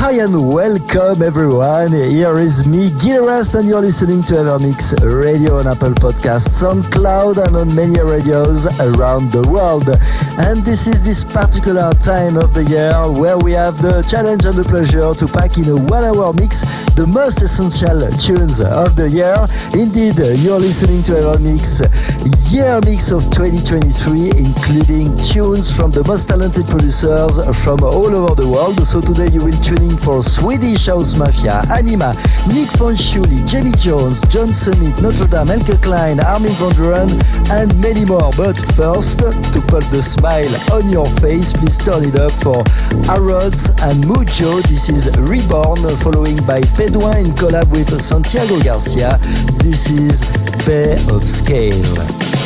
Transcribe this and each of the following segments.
Hi and welcome everyone. Here is me, Gil Everest, and you're listening to Evermix Radio on Apple Podcasts, on Cloud, and on many radios around the world. And this is this particular time of the year where we have the challenge and the pleasure to pack in a one hour mix the most essential tunes of the year. Indeed, you're listening to Evermix Year Mix of 2023, including tunes from the most talented producers from all over the world. So today you will tune for Swedish House Mafia, Anyma, Nick Fanciulli, Jamie Jones, John Summit, Notre Dame, Elke Klein, Armin van Buuren, and many more. But first, to put the smile on your face, please turn it up for Harrods and Mujo. This is Reborn, following by Bedouin in collab with Santiago Garcia. This is Bay of Scale.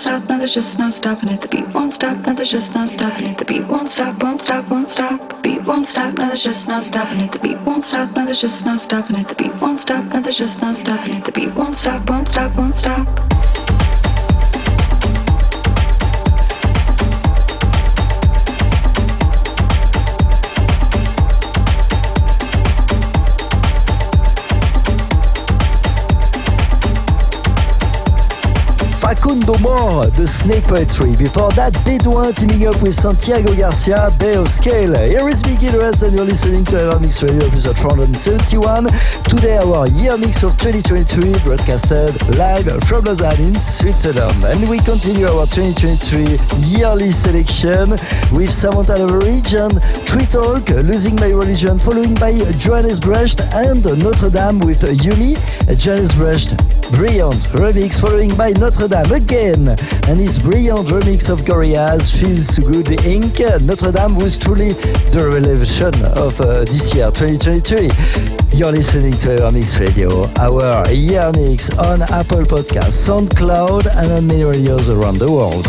Stop, no, there's just no stopping it. The beat won't stop, no, there's just no stopping it. The beat won't stop, won't stop, won't stop. Beat won't stop, no, there's just no stopping it. The beat won't stop, no, there's just no stopping it. The beat won't stop, no, there's just no stopping it. The beat won't stop, won't stop, won't stop. Facundo More, The Snake Poetry. Before that, Bedouin teaming up with Santiago Garcia, of Scale. Here is Reyes and you're listening to Evermix Radio episode 471. Today our year mix of 2023 broadcasted live from Lausanne in Switzerland. And we continue our 2023 yearly selection with Samantha Region, Tree Talk, Losing My Religion, following by Johannes Brecht and Notre Dame with Yumi, Johannes Brecht, Brilliant remix following by Notre Dame again and his brilliant remix of Gorillaz Feels Good Inc. Notre Dame was truly the revelation of uh, this year 2023. You're listening to Evermix Radio, our year mix on Apple Podcasts, SoundCloud, and on many radios around the world.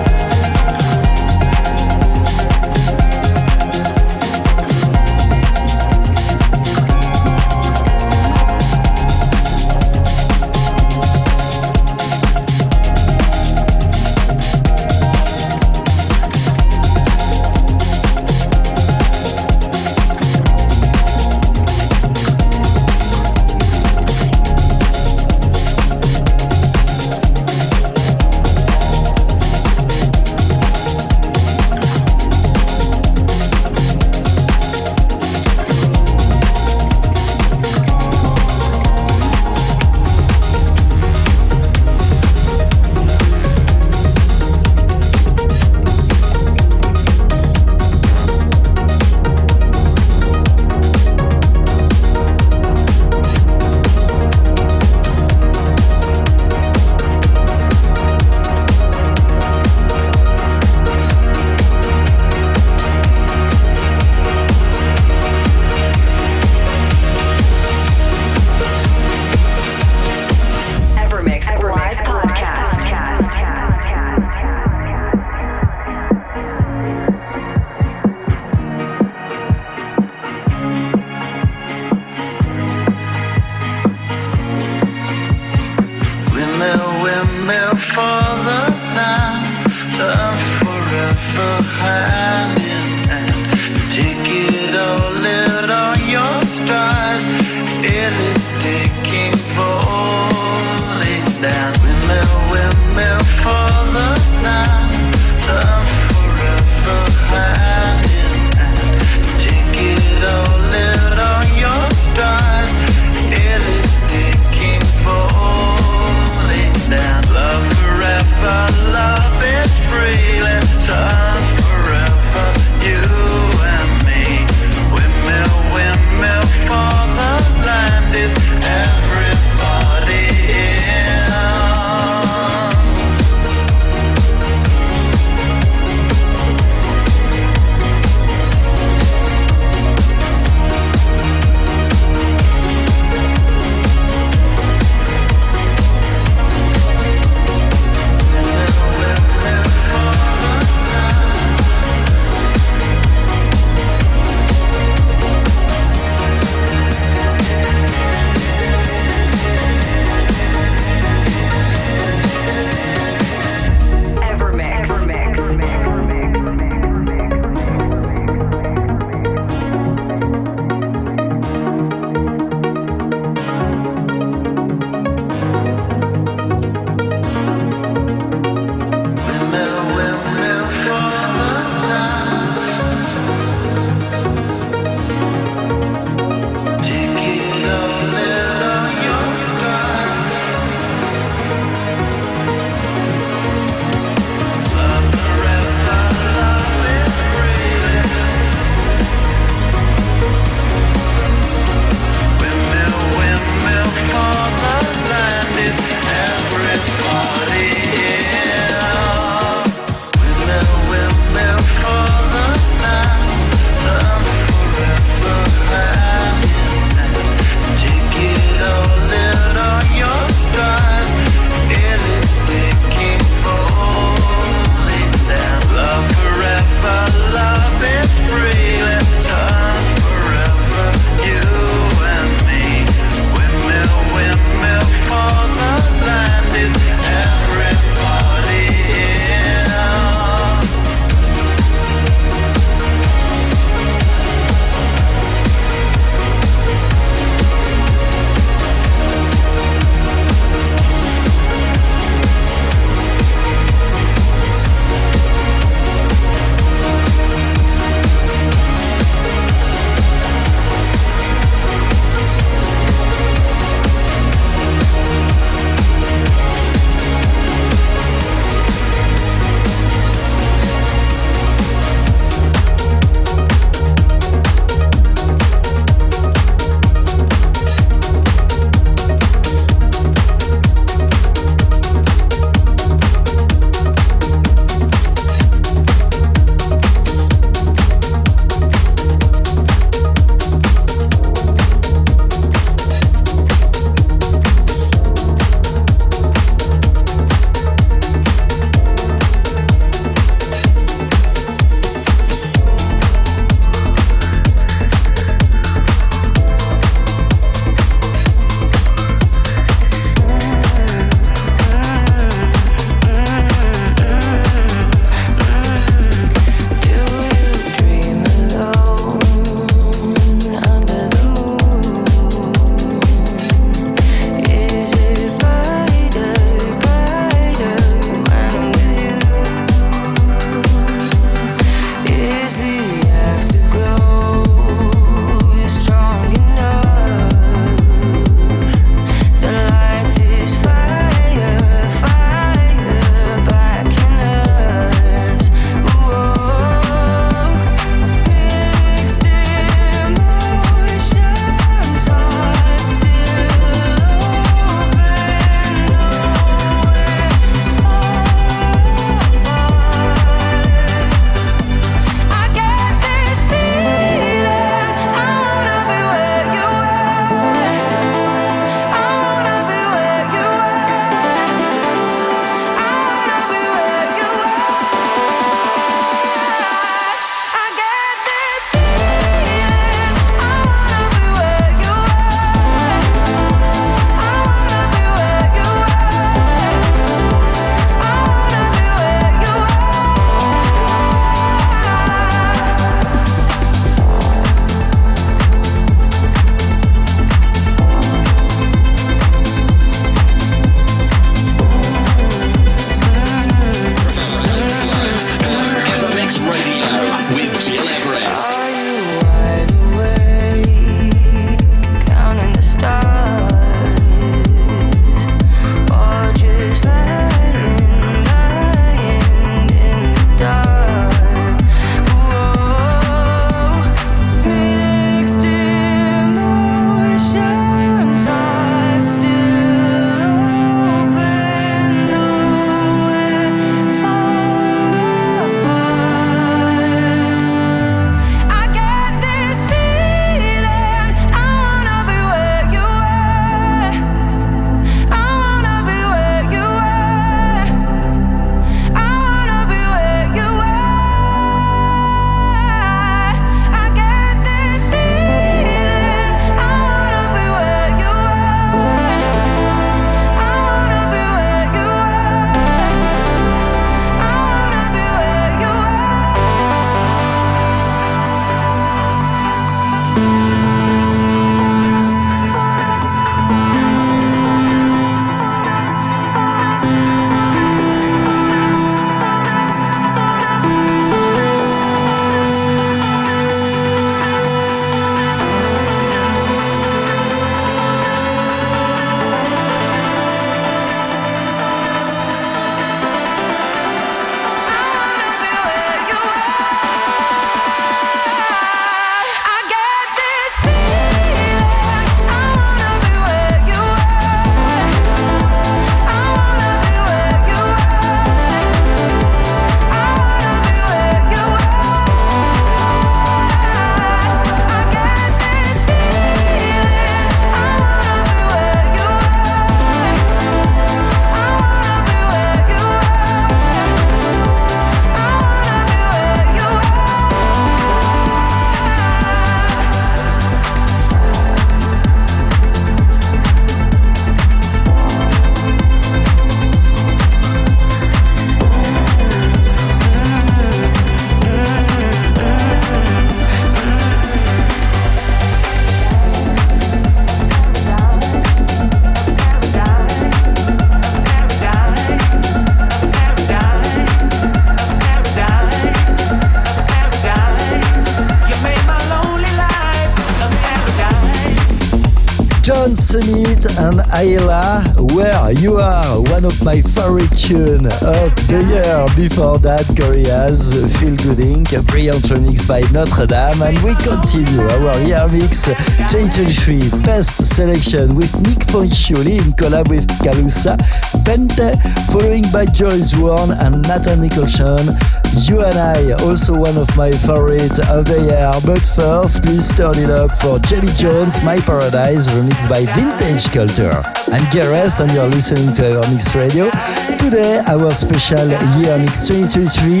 Brilliant remix by Notre Dame. And we continue our year mix 2023 best selection with Nick Fanciulli in collab with Kalusa, Vente, following by Joris Voorn and Nathan Nicholson. You and I, also one of my favorites of the year. But first, please turn it up for Jamie Jones, My Paradise, remixed by Vintage Culture. I'm Gareth and you're listening to Evermix Radio. Today, our special Year Mix 2023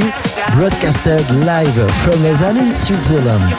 broadcasted live from Lausanne in Switzerland.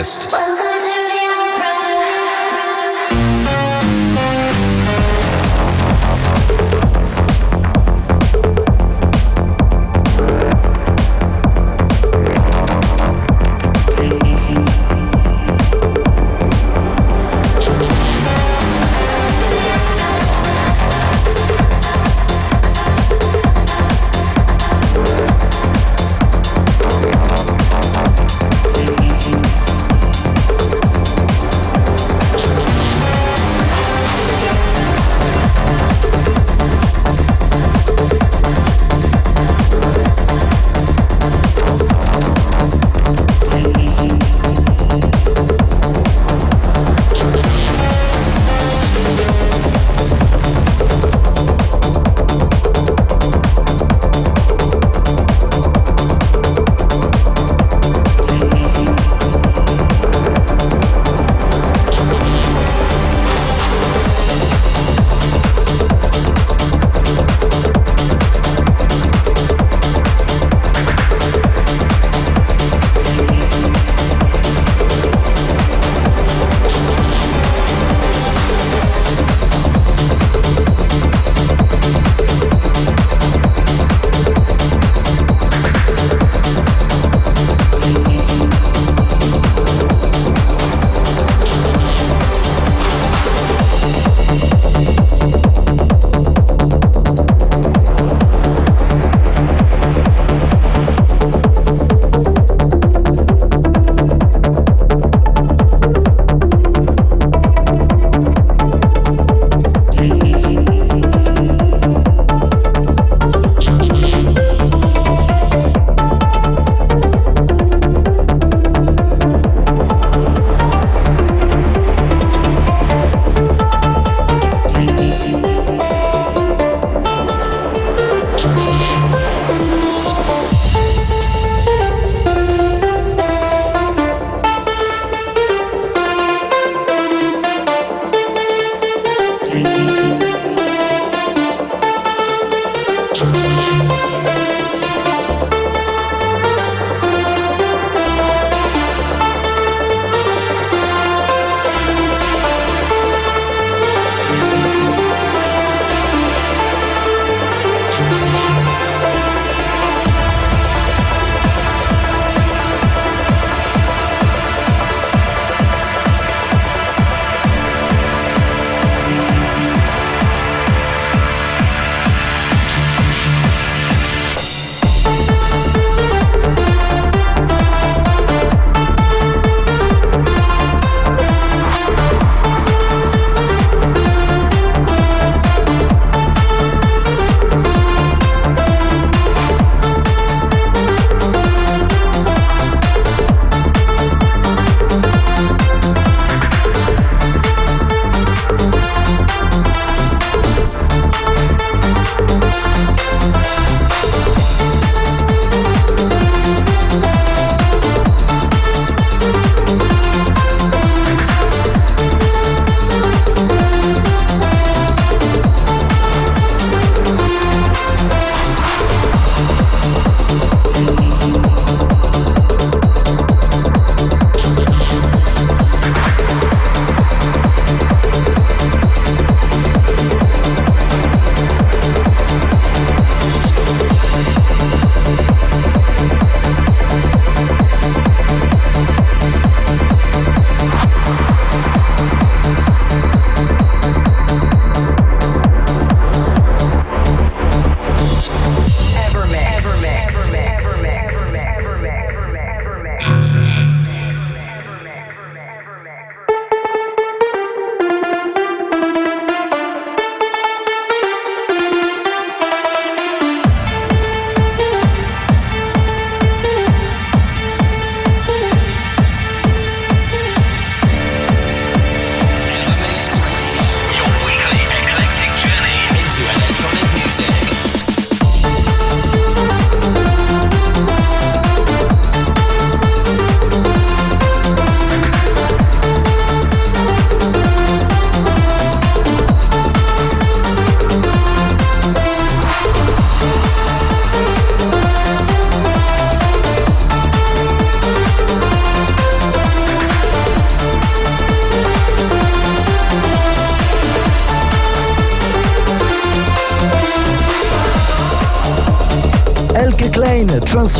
Gil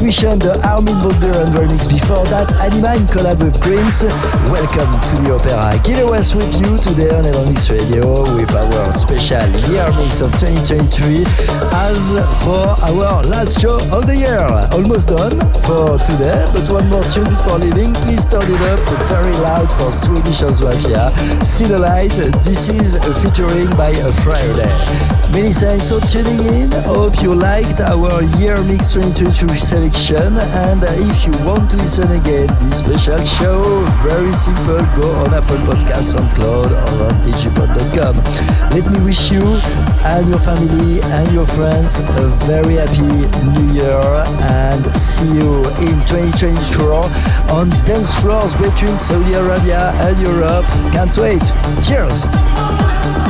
Transmission, the Armin van Buuren remix. Before that, Anyma in collab with Dreams. Welcome to the Opera. Gil Everest with you today on Evermix Radio with our special year mix of 2023. As for our last show of the year, almost done for today, but one more tune before leaving. Please turn it up very loud for Swedish House Mafia. See the light. This is featuring by Fridayy. Many thanks for tuning in. Hope you liked our year mix 2023 selection. And if you want to listen again this special show, very Go on Apple Podcasts, SoundCloud, or on digipod.com. Let me wish you and your family and your friends a very happy new year and see you in 2024 on dance floors between Saudi Arabia and Europe. Can't wait. Cheers.